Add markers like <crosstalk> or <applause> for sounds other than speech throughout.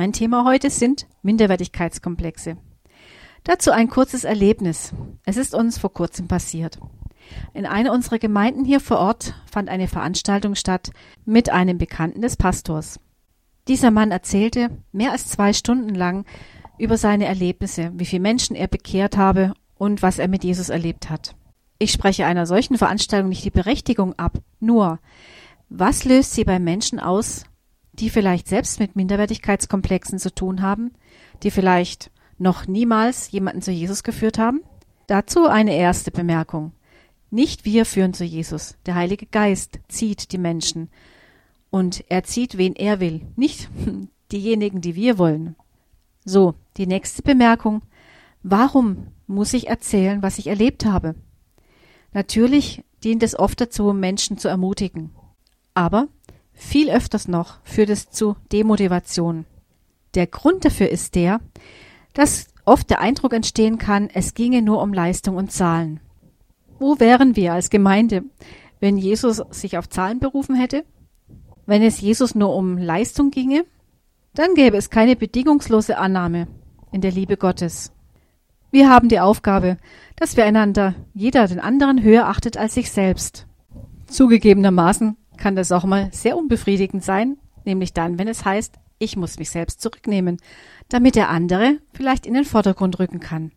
Mein Thema heute sind Minderwertigkeitskomplexe. Dazu ein kurzes Erlebnis. Es ist uns vor kurzem passiert. In einer unserer Gemeinden hier vor Ort fand eine Veranstaltung statt mit einem Bekannten des Pastors. Dieser Mann erzählte mehr als zwei Stunden lang über seine Erlebnisse, wie viele Menschen er bekehrt habe und was er mit Jesus erlebt hat. Ich spreche einer solchen Veranstaltung nicht die Berechtigung ab, nur was löst sie bei Menschen aus, die vielleicht selbst mit Minderwertigkeitskomplexen zu tun haben, die vielleicht noch niemals jemanden zu Jesus geführt haben? Dazu eine erste Bemerkung. Nicht wir führen zu Jesus. Der Heilige Geist zieht die Menschen. Und er zieht, wen er will, nicht <laughs> diejenigen, die wir wollen. So, die nächste Bemerkung. Warum muss ich erzählen, was ich erlebt habe? Natürlich dient es oft dazu, Menschen zu ermutigen. Aber viel öfters noch führt es zu Demotivation. Der Grund dafür ist der, dass oft der Eindruck entstehen kann, es ginge nur um Leistung und Zahlen. Wo wären wir als Gemeinde, wenn Jesus sich auf Zahlen berufen hätte? Wenn es Jesus nur um Leistung ginge, dann gäbe es keine bedingungslose Annahme in der Liebe Gottes. Wir haben die Aufgabe, dass wir einander jeder den anderen höher achtet als sich selbst. Zugegebenermaßen kann das auch mal sehr unbefriedigend sein, nämlich dann, wenn es heißt, ich muss mich selbst zurücknehmen, damit der andere vielleicht in den Vordergrund rücken kann.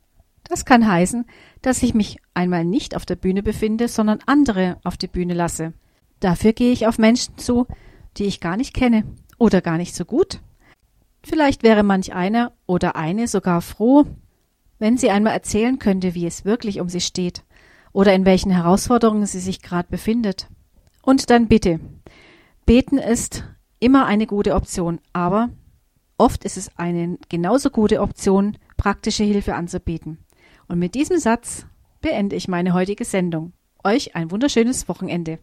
Das kann heißen, dass ich mich einmal nicht auf der Bühne befinde, sondern andere auf die Bühne lasse. Dafür gehe ich auf Menschen zu, die ich gar nicht kenne oder gar nicht so gut. Vielleicht wäre manch einer oder eine sogar froh, wenn sie einmal erzählen könnte, wie es wirklich um sie steht oder in welchen Herausforderungen sie sich gerade befindet. Und dann bitte. Beten ist immer eine gute Option, aber oft ist es eine genauso gute Option, praktische Hilfe anzubieten. Und mit diesem Satz beende ich meine heutige Sendung. Euch ein wunderschönes Wochenende.